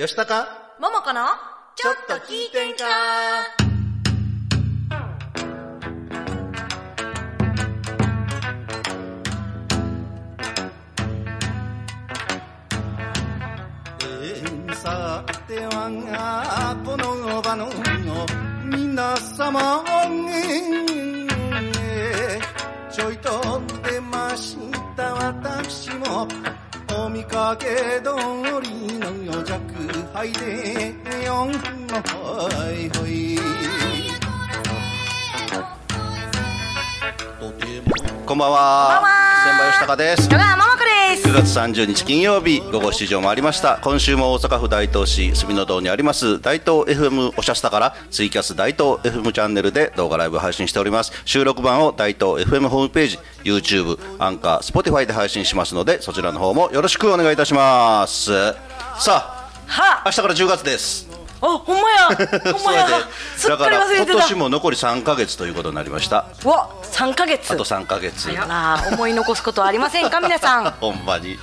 よしたかももこのちょっと聞いてんか？えーさてはこの場の皆様ちょいと出ました私もお見かけ通りの弱敗でよんほいほい。こんばんは。こんばんは。千葉吉高です9月30日金曜日午後7時を回りました。今週も大阪府大東市住の堂にあります大東 FM おしゃスタからツイキャス大東 FM チャンネルで動画ライブ配信しております。収録版を大東 FM ホームページ YouTube アンカー Spotify で配信しますのでそちらの方もよろしくお願いいたします。さあは明日から10月ですあほんまや。ほんまや。だから今年も残り3ヶ月ということになりました。うわ三ヶ月。あと3ヶ月。なあ思い残すことはありませんか？皆さん。ほんまに。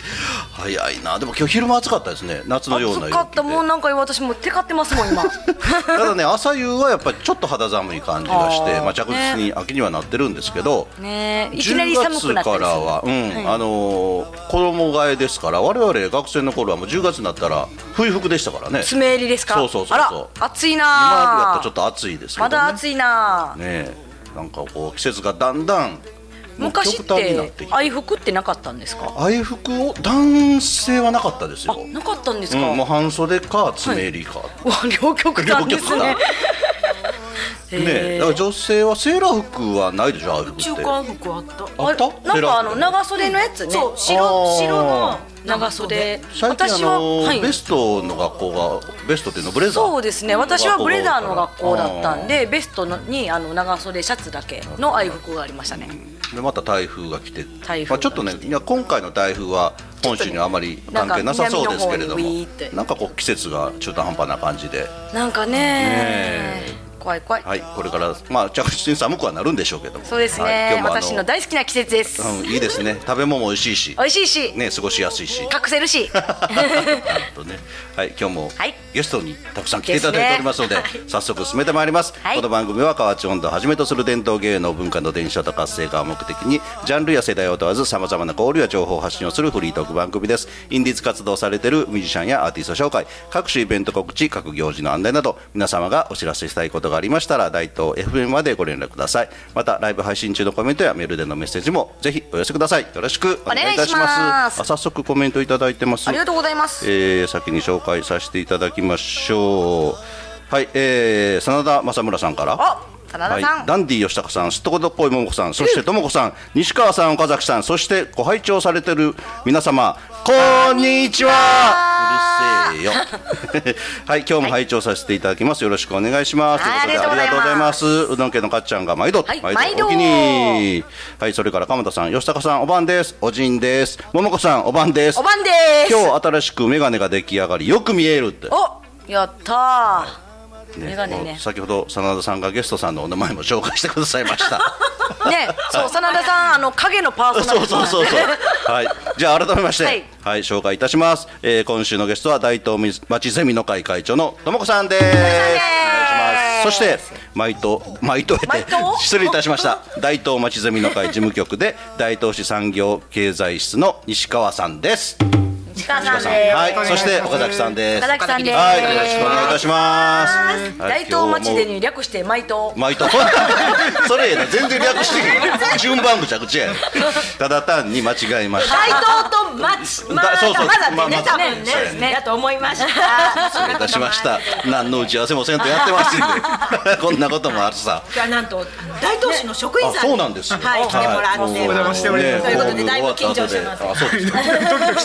早いな。でも今日昼間暑かったですね。夏のような暑かった。もうなんか私もうテカってますもん今。ただね朝夕はやっぱりちょっと肌寒い感じがしてまあ、着実に秋にはなってるんですけど、ね。え。いきなり寒くなった10りする月からは、うんあのー衣替えですから我々学生の頃はもう10月になったら冬服でしたからね。爪襟ですか？そうそうそうそうあら暑い今だなとちょっと暑いですけど、ね、まだ暑いなねえ。なんかこう季節がだんだん昔って愛服ってなかったんですか？愛服を男性はなかったですあよ、なかったんですか、うん、もう半袖か爪襟か、うわ両極端ですね ねえだから女性はセーラー服はないでしょ愛服って。中間服あった。あった？なんかあの長袖のやつね。そう。あ白ー。白の長袖。最近あ私はの、はい。ベストの学校がベストっていうのブレザーそうですね。私はブレザーの学校だったんでベストのにあの長袖シャツだけの愛服がありましたね。でまた台風が来て。台風まあ、ちょっとねいや今回の台風は本州にはあまり関係なさそうですけれども。なんかこう季節が中途半端な感じで。なんかね。ね怖い怖い。はいこれからまあ着実に寒くはなるんでしょうけども。そうですはいね、今日もあ私の大好きな季節です、うん、いいですね。食べ物も美味しいし。美味しいし、ね過ごしやすいし。隠せるし。とね、はい、今日もはい。ゲストにたくさん来ていただいておりますので、ですね。早速進めてまいります、はい。この番組は河内温度をはじめとする伝統芸能文化の伝承と活性化を目的にジャンルや世代を問わずさまざまな交流や情報を発信をするフリートーク番組です。インディーズ活動されているミュージシャンやアーティスト紹介各種イベント告知各行事の案内など皆様がお知らせしたいことがありましたら大東 FM までご連絡ください。またライブ配信中のコメントやメールでのメッセージもぜひお寄せください。よろしくお願いいたします。あ早速コメントいただいてます。ありがとうございます、えー先に紹介させていただきましょう。はい、えー、真田正村さんから。はい、ダンディ吉高さんすっとこどっこいももこさんそしてともこさん西川さん岡崎さんそしてご拝聴されてる皆様こんにちは。うるせえよ。はい今日も拝聴させていただきます。よろしくお願いします。はいということでありがとうございます。うどん家のかっちゃんが毎度、はい毎度お気に。はいそれから鎌田さん吉高さんおばんです。おじんです。ももこさんおばんです。おばんです。今日新しく眼鏡が出来上がりよく見えるって。おやったーねね。先ほど真田さんがゲストさんのお名前も紹介してくださいました。ねそう真田さんあの影のパーソナそうリティそうそうそう。はい。じゃあ改めましてははいい、紹介いたします、えー今週のゲストは大東町ゼミの会会長のともこさんです。お願いします。そして毎東毎東毎東失礼いたしました。大東町ゼミの会事務局で大東市産業経済室の西川さんですさんです。はいそして岡崎さんです。岡崎さんです。はいよろしくお願いいたします。はい。大東町でに略して毎東毎度 それやな全然略して順番ぐちゃぐちゃや ただ単に間違えました。大東と松まだそうそう。まだまあまあ多分そうやね。ねやと思いました。失礼いたしました。何の打ち合わせもせんとやってますんで。こんなこともあるさ。今日はなんと大東市の職員あさんにそうなんですよ。はい来てもらって。はい。お邪魔しております。ということでだいぶ緊張してます。あそうです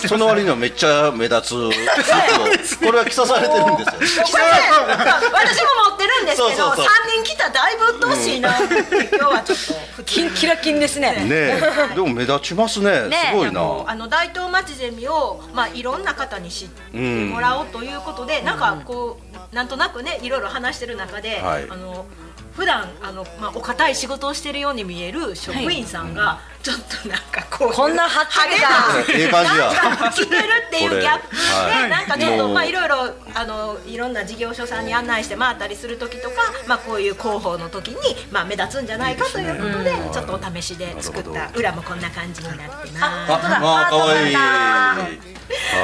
か。その割にはめっちゃ目立つ。服をこれは着さされてるんですよ。私も持ってるんですけど三人来たらだいぶ鬱陶しいな。今日はちょっとキンキラキンですね。ねえ。でも目立ちますね。ねすごいな。あの大東町ゼミを、まあ、いろんな方に知ってもらおうということで、なんかこうなんとなくねいろいろ話してる中で、はい。あの普段あのまあお堅い仕事をしてるように見える職員さんが、ちょっとなんかこうこんなはっちゃけたええ感じや。なんか着てるっていうギャップでなんかちょっとまあいろいろあのいろんな事業所さんに案内して回ったりする時とかまあこういう広報の時にまあ目立つんじゃないかということでちょっとお試しで作った裏もこんな感じになってます。本当だ。あ、可愛い。ハ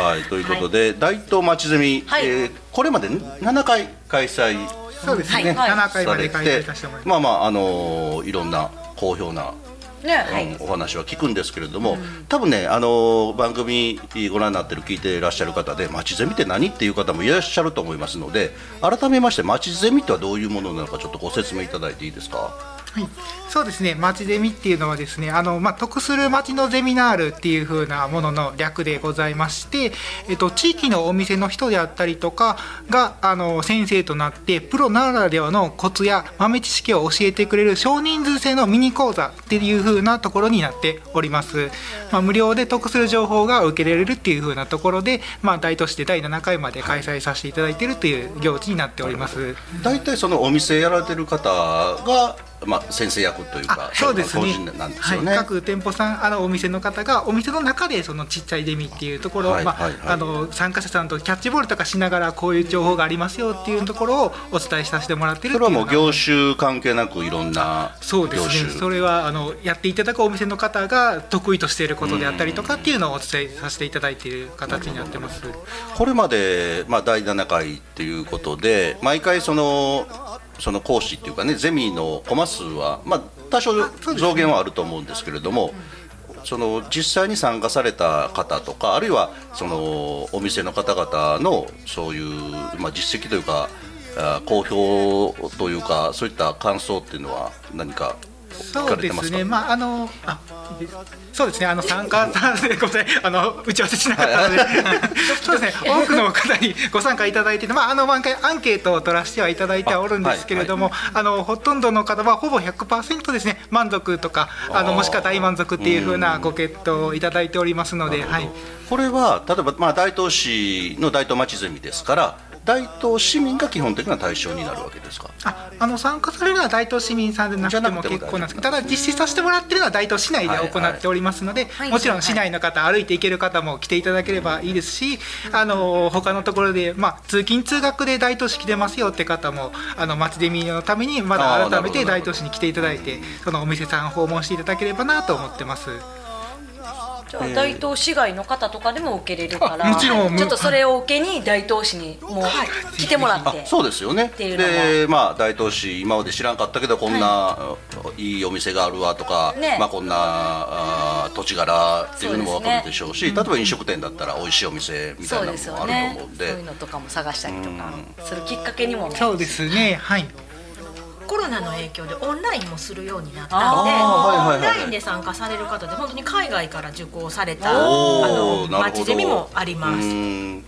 はい、ということで、大東町ゼミ、はい。えーこれまで7回開催そうですね、はい。7回までされて開催させてもらいます。まあまああのーいろんな好評な、ね、うんお話は聞くんですけれども、多分ねあのー番組ご覧になってる聞いていらっしゃる方で町ゼミって何っていう方もいらっしゃると思いますので改めまして町ゼミとはどういうものなのかちょっとご説明いただいていいですか？はい、そうですね、町ゼミっていうのはですね、あのまあ、得する町のゼミナールっていう風なものの略でございまして、えっと、地域のお店の人であったりとかがあの先生となって、プロならではのコツや豆知識を教えてくれる少人数制のミニ講座っていう風なところになっております。まあ、無料で得する情報が受けられるっていう風なところで、まあ、大都市で第7回まで開催させていただいているという行事になっております。大体そのお店やられてる方が、まあ、先生役というかあそうですね。なんですよね、はい、各店舗さんあのお店の方がお店の中でそのちっちゃいゼミっていうところ、参加者さんとキャッチボールとかしながらこういう情報がありますよっていうところをお伝えさせてもらってるそれはもう業種関係なくいろんなそうですね。それはあのやっていただくお店の方が得意としていることであったりとかっていうのをお伝えさせていただいている形になってます。これまで、まあ、第7回っていうことで毎回そのその講師っていうかねゼミのコマ数は、まあ、多少増減はあると思うんですけれども、その実際に参加された方とかあるいはそのお店の方々のそういう、まあ、実績というかあ好評というかそういった感想っていうのは何か聞そうですね、まああのあそうですね、あの参加さんでごめんあの打ち合わせしなかったので、そうですね、多くの方にご参加いただいてて、まああの毎回アンケートを取らせてはいただいてはおるんですけれども、あ,、のほとんどの方はほぼ100%ですね、満足とか、あのもしくは大満足っていうふうなご決闘をいただいておりますので、はい。これは例えば、まあ、大東市の大東町ゼミですから大東市民が基本的な対象になるわけですか？ああの参加されるのは大東市民さんでなくても結構なんですけどただ実施させてもらってるのは大東市内で行っておりますので、はい。もちろん市内の方、歩いて行ける方も来ていただければいいですしあの他のところで、まあ、通勤通学で大東市来てますよって方もあの町デミのためにまだ改めて大東市に来ていただいてそのお店さん訪問していただければなと思ってます。じゃあ大東市外の方とかでも受けれるからあもちろんちょっとそれを受けに大東市にもう来てもらっあて、そうですよね。でまあ大東市今まで知らんかったけどこんな、い、いお店があるわとか、ね。まあ、こんなあ土地柄っていうのも分かるでしょうし例えば飲食店だったら美味しいお店みたそいうなのもあると思うんでそういうのとかも探したりとかするきっかけにもなるしそうですねはいコロナの影響でオンラインもするようになったあので、ーはいはいはいオンラインで参加される方で本当に海外から受講されたあの町ゼミもあります。うん。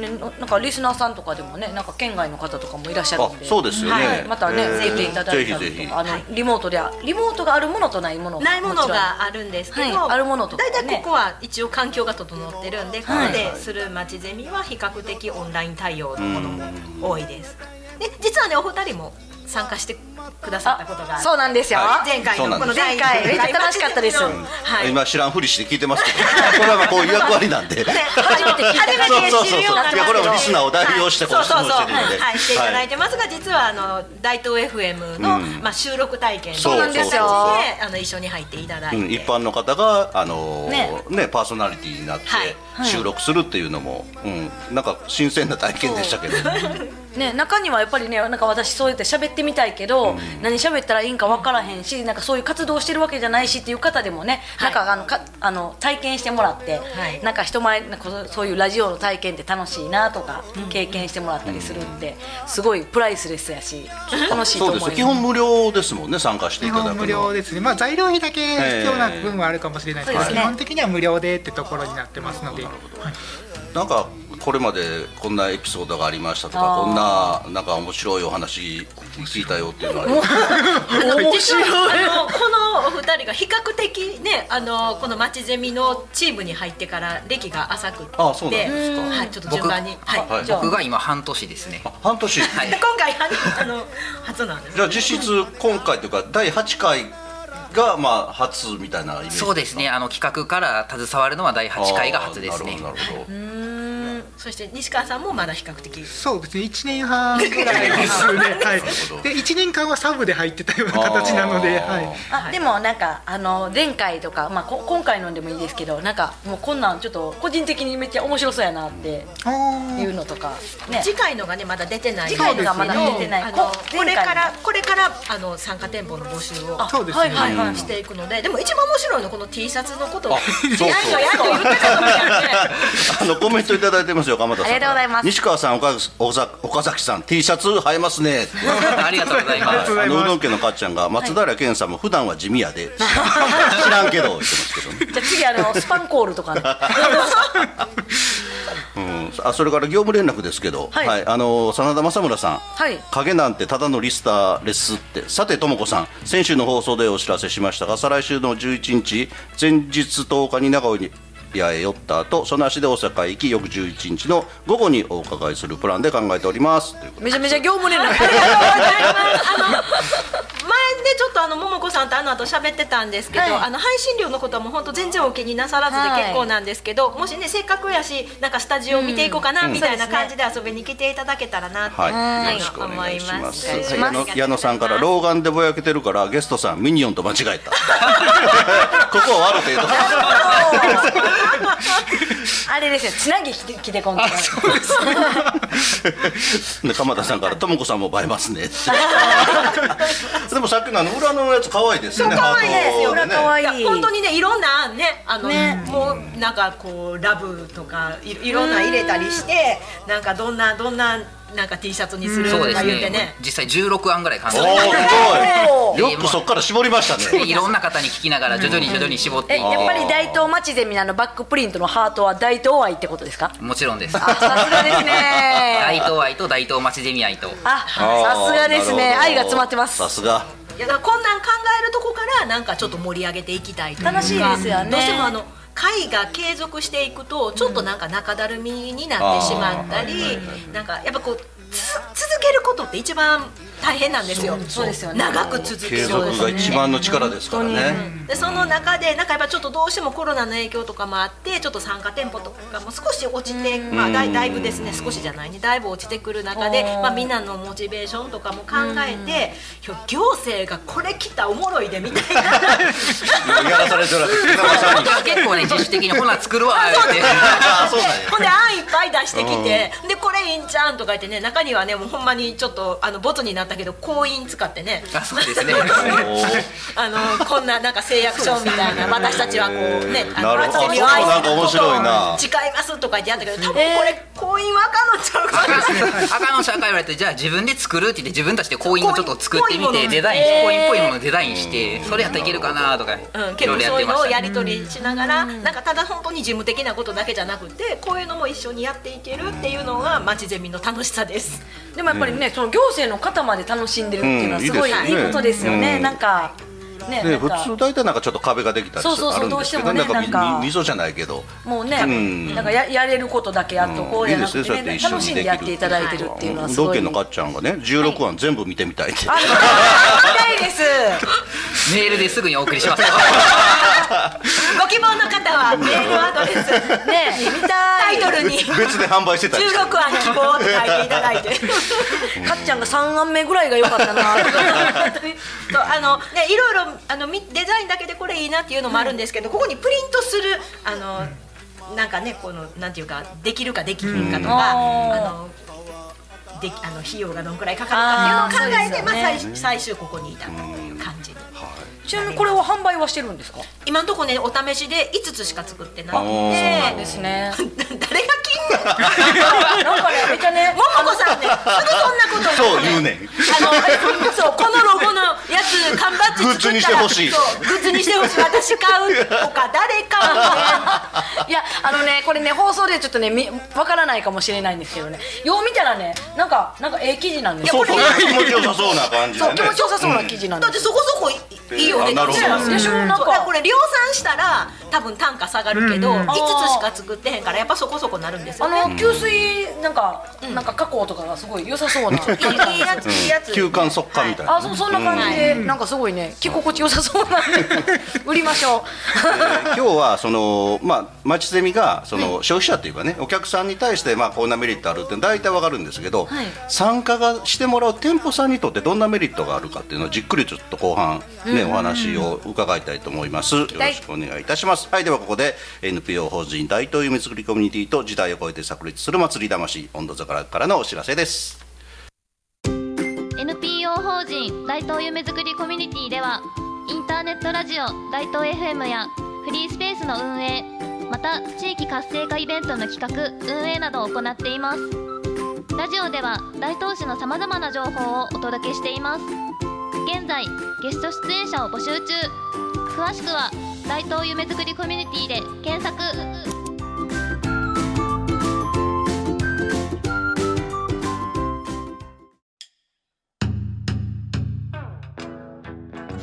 ね、なんかリスナーさんとかでもねなんか県外の方とかもいらっしゃるんで。あそうですよね。はい、またね、えーぜひいただいたぜひぜひ。りとかあの、リモートでリモートがあるものとないものないものがあるんですけど、はいあるものとかね。大体ここは一応環境が整ってるんで、こはい。こでする町ゼミは比較的オンライン対応のものも多いです。で実はねお二人も参加してくださったことがそうなんですよ、は前回のこの前回めっちゃ楽しかったですはい。今知らんふりして聞いてますけど。これはまあこういう役割なんで。ね初めて聞いたそうそうそう初めて知るようになこれはリスナーを代表してこうはいそうそうそう質問してるんで。はい。していただいてますが、実はあの大東 FM の、うん。まあ収録体験そうなんですよであの一緒に入っていただいて、うん、一般の方が、あのーね。ねパーソナリティになって収録するっていうのも、うん、なんか新鮮な体験でしたけど、ね、中にはやっぱりねなんか私そうやって喋ってみたいけど、何喋ったらいいんか分からへんしなんかそういう活動してるわけじゃないしっていう方でもね、はい。なんかあのかあの体験してもらって、はい。なんか人前なんかそういうラジオの体験って楽しいなとか、経験してもらったりするんで、すごいプライスレスやし楽しいとそう思います。です基本無料ですもんね参加していただくのは。料ですね、まあ、材料費だけ必要な部分はあるかもしれないですけど、ええそうですね。基本的には無料でってところになってますので、はい。なんかこれまでこんなエピソードがありましたとかこんななんか面白いお話聞いたよっていうのはあります実はあのこのお二人が比較的ねあのこの町ゼミのチームに入ってから歴が浅くってあそうなんですか。はいちょっと順番にはい、はい。僕が今半年ですね。あ半年。はい。で 今回あの初なんですじゃあ実質今回というか第8回がまあ初みたいなイメージそうですね。あの企画から携わるのは第8回が初ですね。なるほどなるほどそして西川さんもまだ比較的。そうですね1年半ぐらいですね。はい。で1年間はサブで入ってたような形なのではい。あでもなんかあの前回とか、まあ、こ今回のでもいいですけどなんかもうこんなんちょっと個人的にめっちゃ面白そうやなっていうのとかね。次回のがねまだ出てない次回のがまだ出てないあのここれからこれから。あの参加店舗の募集を。あそうですね。はいはいはい、していくのででも一番面白いのこの T シャツのことを。やんよやんよ言ってたと思うやんねあのコメントいただいてますよ鎌田さ。んありがとうございます。西川さん岡岡岡崎さん T シャツ映えますね。ありがとうございます。ありがとうございますあのうどん家のかっちゃんが松平健さんも普段は地味やで。知らんけど言ってますけどね。じゃあ次あのスパンコールとかね。うん、あそれから業務連絡ですけど、ははい。いあの真田正村さん、はい。影なんてただのリスターですって。さてとも子さん。先週の放送でお知らせしましたが再来週の11日前日10日に名古屋へ寄った後その足で大阪へ行き翌11日の午後にお伺いするプランで考えております。めちゃめちゃ業務連絡。前 ねちょっとあの桃子さんとあの後喋ってたんですけど、はい。あの配信料のことはもう本当全然お気になさらずで結構なんですけど、もしねせっかくやしなんかスタジオ見ていこうかな、みたいな感じで遊びに来ていただけたらなって、はい、よろしくお願いします。思います。はい。矢野矢野さんから老眼でぼやけてるからゲストさんミニオンと間違えた。ここは悪程度。あれですよ。つなぎ着て着てこんとかで鎌田 さんからともこさんも映えますね。でもさっきのあの裏のやつ可愛いですね。可愛いですよ。裏可愛い。本当にねいろんなねあのね。もうなんかこうラブとかいいろんな入れたりしてなんかどんなどんななんか T シャツにするとか言ってね。実際16案ぐらい考えてすごい。よくそっから絞りましたね。で いろんな方に聞きながら徐々に徐々に絞って。いってえやっぱり大東町ゼミのバックプリントのハートは大東愛ってことですか？もちろんです。あさすがですね。大東愛と大東町ゼミ愛と。あさすがですね。愛が詰まってます。さすが。いやこんなん考えるとこからなんかちょっと盛り上げていきたいという。か楽しいですよね。どうしてもあの会が継続していくとちょっとなんか中だるみになってしまったり、なんかやっぱこう続けることって一番大変なんですよ。そうですよね。長く続け継る続が一番の力ですからね。でその中でなんかやっぱちょっとどうしてもコロナの影響とかもあってちょっと参加店舗とかも少し落ちて、まあ、だいだいぶですね少しじゃないね。だいぶ落ちてくる中で、まあ、みんなのモチベーションとかも考えて、行政がこれ来たおもろいでみたいな。やらされてる。結構ね自主的にほな作るわ って。あそうなんや。ほんで案いっぱい出してきて、でこれいいんちゃうんとか言ってね中にはねもうほんまにちょっとあのボツになったけど婚姻使ってね。あそうですね。あのこんななんか誓約書みたいな私たちはこうねあのなるほど。初耳を愛するあそうなんか面白いな。誓いますとか言ってやったけど多分これ婚姻はあかんのちゃうかな。赤の社会言われてじゃあ自分で作るって言って自分たちでコインをちょっと作ってみてデザインえーコインっぽいものをデザインしてそれやったらいけるかなとか。うん、いろいろやっ結構そういうのをやり取りしながら、なんかただ本当に事務的なことだけじゃなくてこういうのも一緒にやっていけるっていうのが町ゼミの楽しさです。でもやっぱりね、その行政の方まで楽しんでるっていうのはうんすごいいいことですよね、うん。なんかねで普通大体なんかちょっと壁ができたりするそうそうそうあるんですけどどうしてもねなんかなんか。みみそじゃないけど。もうね、ん。なんかややれることだけやっとこうやなくてね楽しんでやっていただいてるっていうのはすごい。のかっちゃんがね16話全部見てみたいって、あ見たいです。メールですぐにお送りしますよ。ご希望の方はメールアドレス。ね見たいタイトルに。別で販売してたりして。16案希望って書いていただいて。かっちゃんが3案目ぐらいが良かったなとあのねいろいろあのみデザインだけでこれいいなっていうのもあるんですけど、ここにプリントするあのなんかねこのなんていうかできるかできひんかとか、うん。ああのできあの費用がどんくらいかかるかっていうのを考えてあーまあ最最終ここにいたっていう感じで。ちなみにこれは販売はしてるんですか？今のところねお試しで5つしか作ってなくあーてですね。誰が金の なんかねめっちゃねももこさんねすぐそんなことそう言うね。んあのえそうこのロゴのやつ缶バッち作ったらグッズにしてほしい。グッズにしてほしい。私買うとか誰買うね いやあのねこれね放送でちょっとねみわからないかもしれないんですけどね。よう見たらねなんかなんかええ記事なんですよ。そうそう。気持ちよさそうな感じでそうね気持ちよさそうな記事なんだってですそこそこいいいよね。あなるほど。うん。でしょ？なんかこれ量産したら多分単価下がるけど、うん5つしか作ってへんからやっぱそこそこなるんですあよね。の吸水なんかなんか加工とかがすごい良さそうな。感じなんいいやついいやつ。休館速乾みたいな、あそうそんな感じでなんかすごいね着心地良さそうな。ん で売りましょえー今日はそのまあ町ゼミがその消費者っていうかねお客さんに対してまあこんなメリットあるって大体わかるんですけど、はい。参加がしてもらう店舗さんにとってどんなメリットがあるかっていうのをじっくりちょっと後半ね、お話を伺いたいと思います。よろしくお願いいたします。はいではここで NPO 法人大東夢作りコミュニティと時代を超えて炸裂する祭り魂温度坂からのお知らせです。NPO 法人大東夢作りコミュニティではインターネットラジオ大東 FM やフリースペースの運営また地域活性化イベントの企画運営などを行っています。ラジオでは大東市のさまざまな情報をお届けしています。現在ゲスト出演者を募集中。詳しくは大東夢作りコミュニティで検索。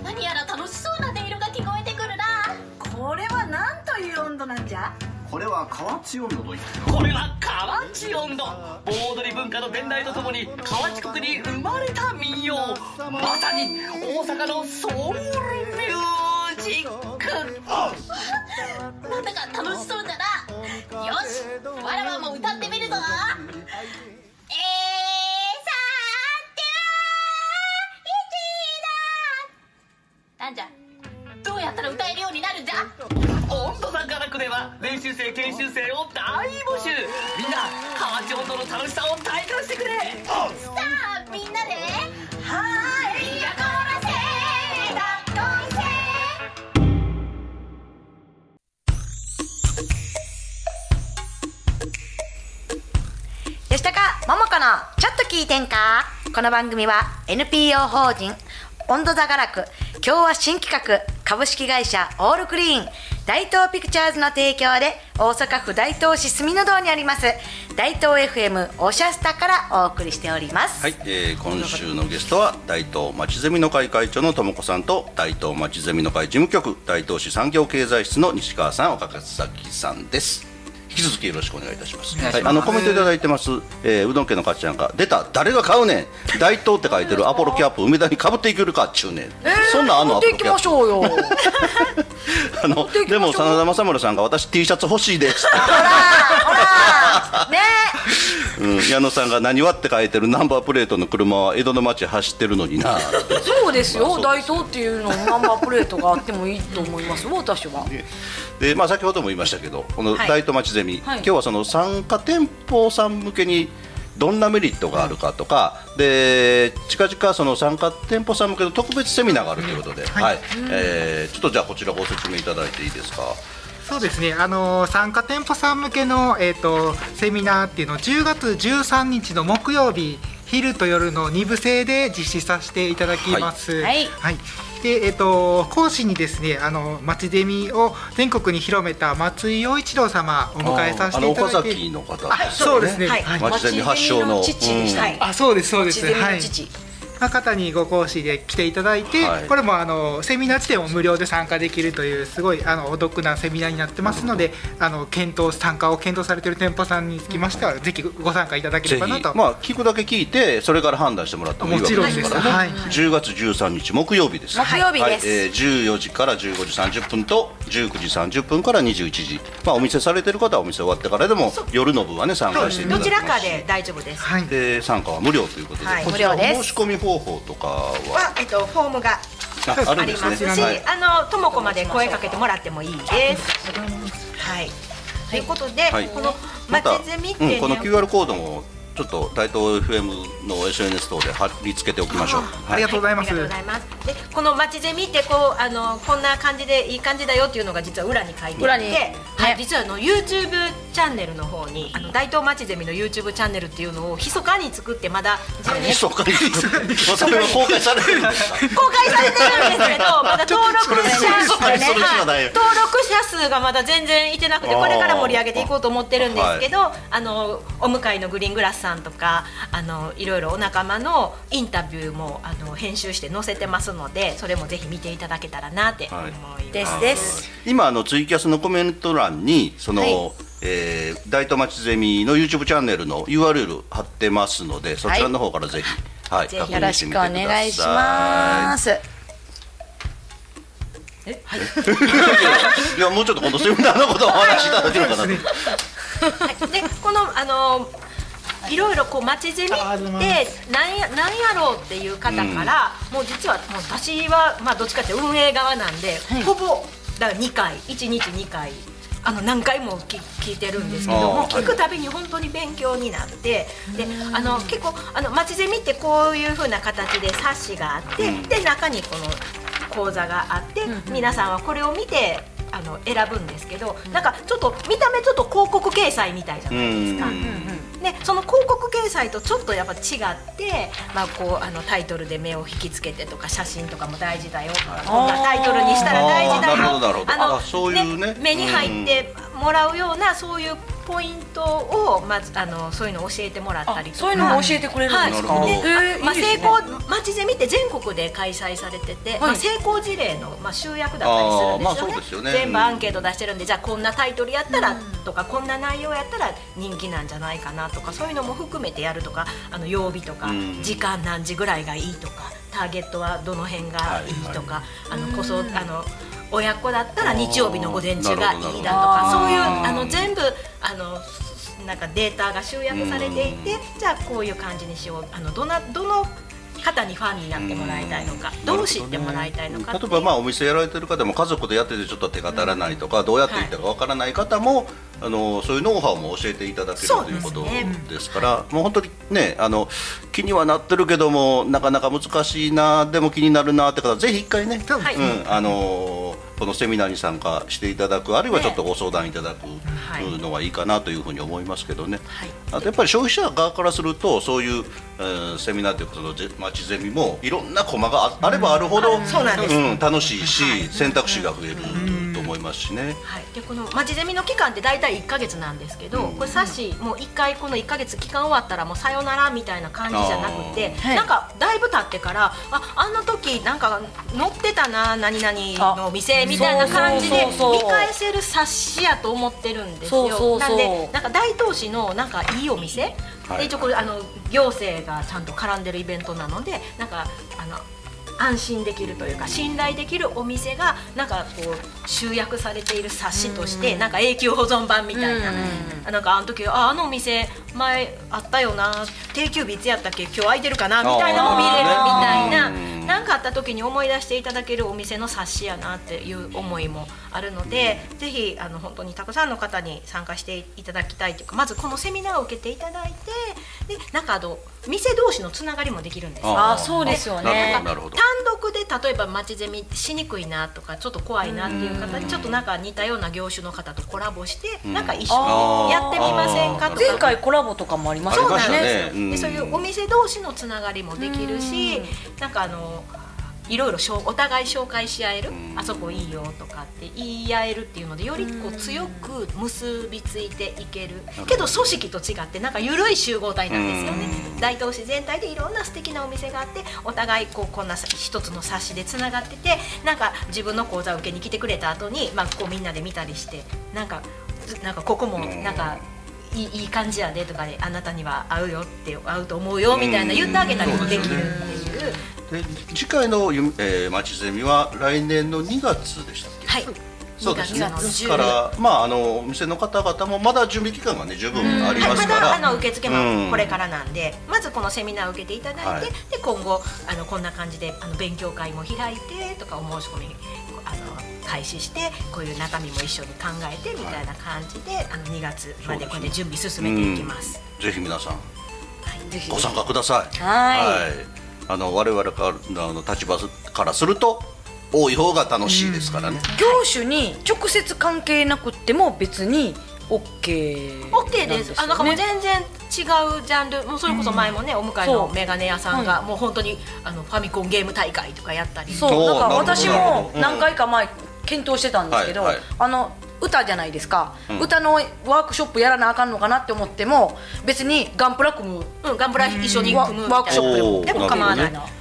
何やら楽しそうな音色が聞こえてくるな。これは何という温度なんじゃ？これは河内温度といってこれは河内音頭盆踊り文化の伝来とともに河内国に生まれた民謡。まさに大阪のソウルミュー。ジックなんだか楽しそうだな。よし。わらわも歌ってみるぞ。えー、さてはなんじゃどうやったら歌えるようになるんじゃ。温度差からくでは練習生研修生を大募集。みんな河内音頭の楽しさを体感してくれ。吉高桃子のちょっと聞いてんか？この番組は NPO 法人温度座がらく今日は新企画株式会社オールクリーン大東ピクチャーズの提供で大阪府大東市住の堂にあります大東 FM おしゃスタからお送りしております、はい、えー今週のゲストは大東町ゼミの会会長の智子さんと大東町ゼミの会事務局大東市産業経済室の西川さん岡崎さんです。き続きよろしくお願いいたします。はい、あのコメントいただいてます、えーうどん家のかっちゃんが出た誰が買うねん大東って書いてるアポロキャップ梅田にかぶっていけるかっちゅうねん、そんなんあんの持っていきましょうよ。あのでも真田正村さんが私 T シャツ欲しいです。ってほらね うん、矢野さんが何はって書いてるナンバープレートの車は江戸の街走ってるのにな。そうですよ。大東っていうのナンバープレートがあってもいいと思います私は。で、まあ、先ほども言いましたけどこのはい。大東町ゼミ、はい。今日はその参加店舗さん向けにどんなメリットがあるかとか、で近々その参加店舗さん向けの特別セミナーがあるということで、はい。えーちょっとじゃあこちらご説明いただいていいですか？そうですね、あの参加店舗さん向けの、えー、とセミナーっていうのを10月13日の木曜日昼と夜の2部制で実施させていただきます。はい。でえっ、と講師にですねあの町ゼミを全国に広めた松井陽一郎様をお迎えさせていただいてあの岡崎の方ですよね。そうですね、はい。はい。町ゼミ発祥のうん。はいあそうですそうです。はいの父の方にご講師で来ていただいて、はい。これもあのセミナー自体も無料で参加できるというすごいあのお得なセミナーになってますのであの検討参加を検討されている店舗さんにつきましてはぜひご参加いただければなと、まあ聞くだけ聞いてそれから判断してもらってもいいわけです。からね。もちろんです。はい。10月13日木曜日です。木曜日です。はい。えー14時から15時30分と19時30分から21時。まあお店されてる方はお店終わってからでも夜の部はね参加していただどきます。ちらかで大丈夫です。はい。で参加は無料ということで、はい。こちら無料です。申し込み方法とかは？は、えっと、フォームがああるあんですりますし、ね。はいあのともこまで声かけてもらってもいいです。はい。ということで、はいこのまた、町ゼミってね、うん、この QR コードもちょっと大東 FM の SNS 等で貼り付けておきましょう。ありがとうございますありがとうございます。で、この町ゼミってこうあのこんな感じでいい感じだよっていうのが実は裏に書いてあって、はい、実はあの YouTube チャンネルの方にあの大東町ゼミの YouTube チャンネルっていうのを密かに作ってまだ密かに。それは公開されてるんですか？公開されてるんですけどまだ登録者それそれそれそれ知らない。よ登録者数がまだ全然いてなくてこれから盛り上げていこうと思ってるんですけどあのお向かいのグリーングラスさんとかあのいろいろお仲間のインタビューもあの編集して載せてますのでそれもぜひ見ていただけたらなって思います。ですです。今あのツイキャスのコメント欄にその、はい。えー大東町ゼミの YouTube チャンネルの URL 貼ってますのでそちらの方からぜひ、はいぜ確認してひよろしくお願いします。い。やもうちょっと今度セミナーのことをお話しいただけるかなと、はい、でこのあのい。ろいろこう町ゼミってなんやなんやろうっていう方から、もう実はもう私はまあどっちかって運営側なんで、ほぼだから2回1日2回あの何回も聞聞いてるんですけどもう聞くたびに本当に勉強になってであの結構あの町ゼミってこういう風な形で冊子があって、で中にこの講座があって、皆さんはこれを見てあの選ぶんですけど、なんかちょっと見た目ちょっと広告掲載みたいじゃないですか。でその広告掲載とちょっとやっぱ違って、まあ、こうあのタイトルで目を引きつけてとか写真とかも大事だよとかこんなタイトルにしたら大事だよ。あのあそういうね目に入ってもらうようなそういうポイントをまずあのそういうのを教えてもらったりとか。そういうのも教えてくれるんですか？はい。でへーまあ、成功町ゼミって全国で開催されてて、まあ、成功事例の、まあ、集約だったりするんですよね,、まあそうですよね。全部アンケート出してるんでじゃあこんなタイトルやったらとか、こんな内容やったら人気なんじゃないかなとかそういうのも含めてやるとかあの曜日とか、うん。時間何時ぐらいがいいとかターゲットはどの辺がいいとか、あのこそあの親子だったら日曜日の午前中がいいだとかそういうあの全部あのなんかデータが集約されていてじゃあこういう感じにしようあのどなどの方にファンになってもらいたいのかどう知ってもらいたいのか例えばまあお店やられてる方も家族でやっててちょっと手が足らないとか、どうやっていったかわからない方も、あのそういうノウハウも教えていただけるということですからもう本当にねあの気にはなってるけどもなかなか難しいなでも気になるなって方ぜひ一回ね、そうですうんあのこのセミナーに参加していただくあるいはちょっとご相談いただくはいのがいいかなというふうに思いますけどね。はい。あとやっぱり消費者側からするとそういう、えーセミナーというかそのぜ町ゼミもいろんなコマがああればあるほど、そうなんうん楽しいし、選択肢が増える。と思いますしね。はい、でこのまちゼミの期間って大体1か月なんですけど、これ冊子もう1回この1か月期間終わったらもうさよならみたいな感じじゃなくて、はい。なんかだいぶ経ってからああの時なんか載ってたな何々のお店みたいな感じで見返せる冊子やと思ってるんですよ。そうそうそう。なんでなんか大東市のなんかいいお店、はい。で一応これあの行政がちゃんと絡んでるイベントなのでなんかあの安心できるというか信頼できるお店がなんかこう集約されている冊子としてなんか永久保存版みたいな。あなんかあの時ああのお店前あったよな定休日いつやったっけ今日空いてるかなみたいなのも見れるみたいな。うんなんかあった時に思い出していただけるお店の冊子やなっていう思いもあるのでぜひあの本当にたくさんの方に参加していただきたいというかまずこのセミナーを受けていただいてでなんかあの店同士のつながりもできるんですよ。ああそうですよね。ほどなるほど。単独で例えば町ゼミしにくいなとかちょっと怖いなっていう方にちょっとなんか似たような業種の方とコラボしてなんか一緒にやってみませんかとか。前回コラボとかもありましたそうありましたなんです。よ、ねうんでそういうお店同士のつながりもできるしなんかあのいろいろしょうお互い紹介し合える、あそこいいよとかって言い合えるっていうのでよりこう強く結びついていける。けど組織と違ってなんか緩い集合体なんですよね。大東市全体でいろんな素敵なお店があってお互いこうこんな一つの冊子でつながっててなんか自分の講座を受けに来てくれた後にまあこうみんなで見たりしてなんかなんかここもなんかいいいい感じやでとかであなたには合うよって合うと思うよみたいな言ってあげたりもできるっていう。で次回のゆ、えー、町ゼミは来年の2月でしたっけ？はい。そうですね。2月のですからまああのお店の方々もまだ準備期間がね十分ありはい、ますまから、だあの受付うん。もこれからなんで、まずこのセミナーを受けていただいて、はい。で今後あのこんな感じであの勉強会も開いてとかお申し込みあの開始してこういう中身も一緒に考えてみたいな感じで、あの2月までこれで準備進めていきます。ぜひ皆さんはい、ぜひ。ご参加ください。はいあの我々からの立場からすると多い方が楽しいですからね、業種に直接関係なくっても別に OK オッケーです。あなんかもうね全然違うジャンル、もうそれこそ前もね、お向かいのメガネ屋さんが、もう本当にあのファミコンゲーム大会とかやったり。そう。なんか私も何回か前検討してたんですけど、あの歌じゃないですか、ん。歌のワークショップやらなあかんのかなって思っても別にガンプラ組む。うん、ガンプラ一緒にワ組むワークショップでも。構わないなる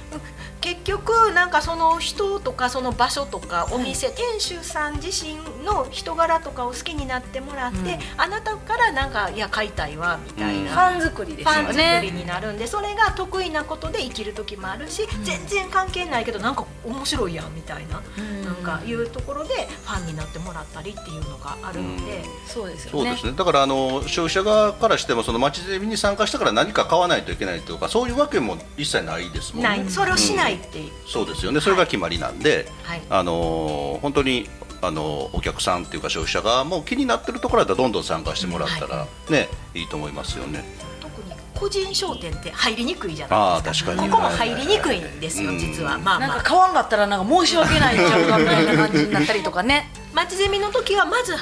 結局なんかその人とかその場所とかお店、店主さん自身の人柄とかを好きになってもらって、あなたからなんかいや買いたいわみたいな、ファン作りですよファン作りねになるんでそれが得意なことで生きる時もあるし、全然関係ないけどなんか面白いやんみたいな、なんかいうところでファンになってもらったりっていうのがあるので、そうですよね。そうですね。だからあの消費者側からしてもその町ゼミに参加したから何か買わないといけないとかそういうわけも一切ないですもんね。ない。それをしないって、そうですよね。それが決まりなんで、はい。あの本当にあのお客さんっていうか消費者側も気になってるところだったらどんどん参加してもらったら、ねいいと思いますよね。特に個人商店って入りにくいじゃないですか。ここも入りにくいんですよ、うん。実は。まあ。まあなんか買わんかったらなんか申し訳ないんちゃうかみたいな感じになったりとかね。町ゼミの時はまず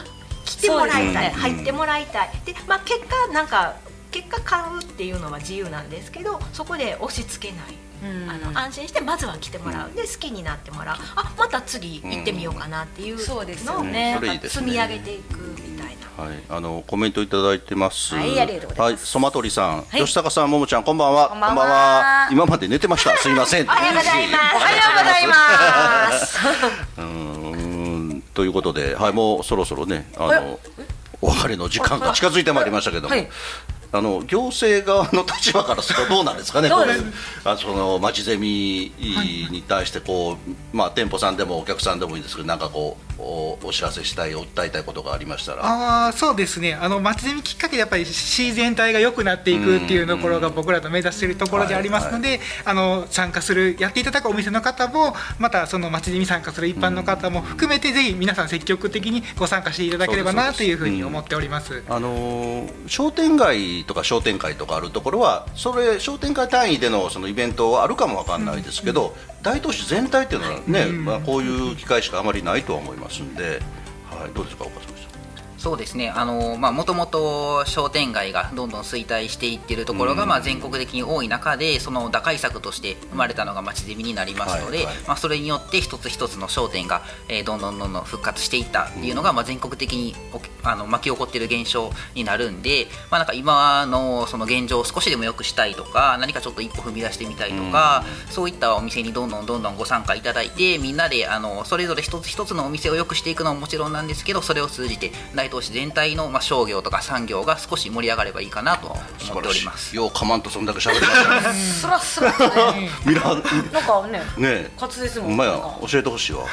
来てもらいたい、入ってもらいたい。で、まあ、結果なんか結果買うっていうのは自由なんですけどそこで押し付けない、うんあの安心してまずは来てもらう。で好きになってもらう。あまた次行ってみようかなっていうそうですよのをね。積み上げていくみたいな。はい、あのコメントいただいてます。はいありがとうございます。はい、ソマトリさん、はい。吉高さん、ももちゃん、こんばんは。こんばんは。今まで寝てました。すいません。おはようございます。おはようございます。うーん。ということで、はい、もうそろそろね、あのお別れの時間が近づいてまいりましたけども。はいあの行政側の立場からするとどうなんですかね、こういうあその町ゼミに対してこう、まあ、店舗さんでもお客さんでもいいんですけど、なんかこうおお知らせしたい、訴えたいことがありましたら、ああそうですね。あの街ゼミきっかけでやっぱり市全体が良くなっていくっていうところが僕らと目指しているところでありますので、あの参加するやっていただくお店の方もまたその街ゼミ参加する一般の方も含めてぜひ皆さん積極的にご参加していただければなというふうに思っております。あのー商店街とか商店会とかあるところはそれ商店会単位でのそのイベントはあるかもわかんないですけど、大都市全体っていうのはね、まあ、こういう機会しかあまりないとは思いますんで、はい、どうですか岡崎さん。そうですね、あのまあ、もともと商店街がどんどん衰退していっているところが、うん。まあ、全国的に多い中で、その打開策として生まれたのが町ゼミになりますので、はいはい。まあ、それによって一つ一つの商店が、えーどんどんどんどん復活していったっていうのが、まあ、全国的にあの巻き起こっている現象になるんで、まあ、なんか今のその現状を少しでも良くしたいとか、何かちょっと一歩踏み出してみたいとか、そういったお店にどんどんどんどんご参加いただいて、みんなであのそれぞれ一つ一つのお店を良くしていくのはもちろんなんですけど、それを通じて大東市全体の、まあ、商業とか産業が少し盛り上がればいいかなと思っております。ようかまんとそんだけ喋ってました ね。スラスラとねミラなんかねね滑舌もまやなんか教えてほしいわ。は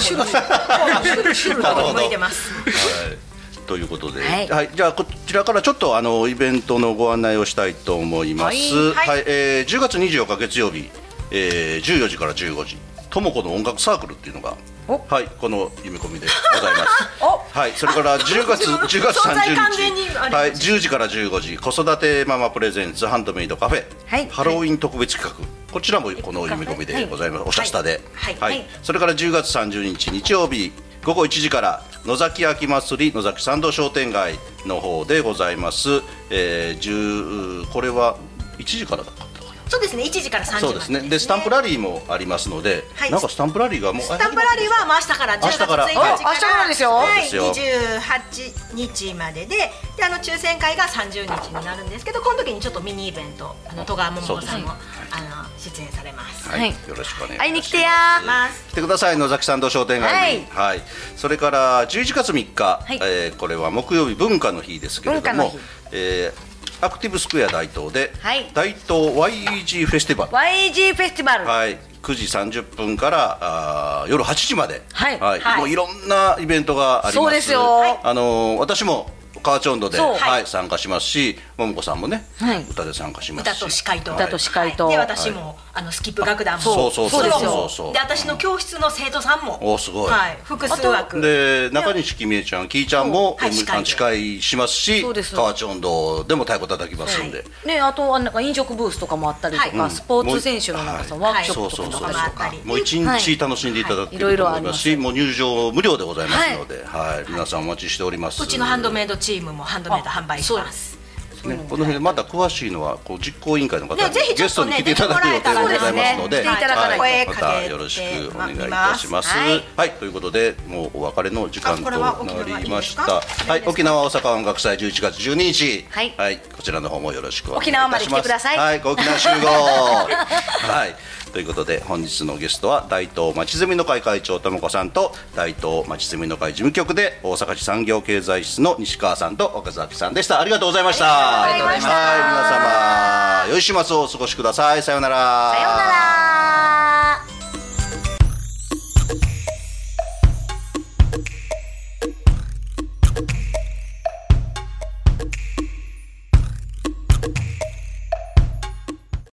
シュルシュルシュルとかに向いてます。い。ということで、は、はいいじゃあこちらからちょっとあのイベントのご案内をしたいと思います。はいはい、えー10月24日月曜日、えー14時から15時、ともこの音楽サークルっていうのが。お。はい、この夢込みでございます。お。はい、それから10月 10月存在完30全に日、はい、10時から15時、子育てママプレゼンツハンドメイドカフェ、はい。ハロウィン特別企画、こちらもこの夢込みでございます。おしゃスタで、はい。はい、それから10月30日日曜日午後1時から野崎秋祭り野崎参道商店街の方でございます。えー、10これは1時からだか。な。そうですね、1時から3時までそうですね。でスタンプラリーもありますので、はい。なんかスタンプラリーがもうスタンプラリーはもう明日から10月1日から。明日からあ明日からですよ。はい、ですよ。28日まででであの抽選会が30日になるんですけどこの時にちょっとミニイベントあの戸川桃子さんも、あの出演されます。はい、はい。よろしくお願いします。会いに来てやます。来てください野崎参道商店街。に、ははい。いそれから11月3日、い。えーこれは木曜日文化の日ですけれども文化の日、えーアクティブスクエア大東で、はい。大東 YEG フェスティバル。YG フェスティバル。はい、9時30分からあー夜8時まで、はい。はい。もういろんなイベントがあります。そうですよ。あのー私も河内音頭で、そう。はい、参加しますし桃子さんもね、はい。歌で参加しますし。歌と司会と歌と司会と。はい。で私も、あのスキップ楽団も。そうそうそう。そうそうで私の教室の生徒さんも。おすごい。はい、複数枠。で中西君江ちゃんきーちゃんも、はい。司会で。司会しますしそうです。河内音頭でも太鼓叩きますんで、ねあとはなんか飲食ブースとかもあったりとか、はい。スポーツ選手のなんかそのワークショップとかもあったりもう一日楽しんでいただけはいると思いますし、もう入場無料でございますので、はい、皆さんお待ちしております。うちのハンドメイドチームもハンドメイド販売しますね、この辺また詳しいのはこう実行委員会の方にゲストに来ていただく予定でございますので、はい、またよろしくお願いいたします。はいはい、ということでもうお別れの時間とな縄りました。はい、沖縄大阪音楽祭11月12日、はいこちらの方もよろしくお願いい沖たします。縄まで来てくださいはい、沖縄集合。はい。ということで本日のゲストは大東町ゼミの会会長とも子さんと大東町ゼミの会事務局で大阪市産業経済室の西川さんと岡崎さんでした。ありがとうございました。ありがとうございました。はい皆様良い週末をお過ごしください。さようなら。さようなら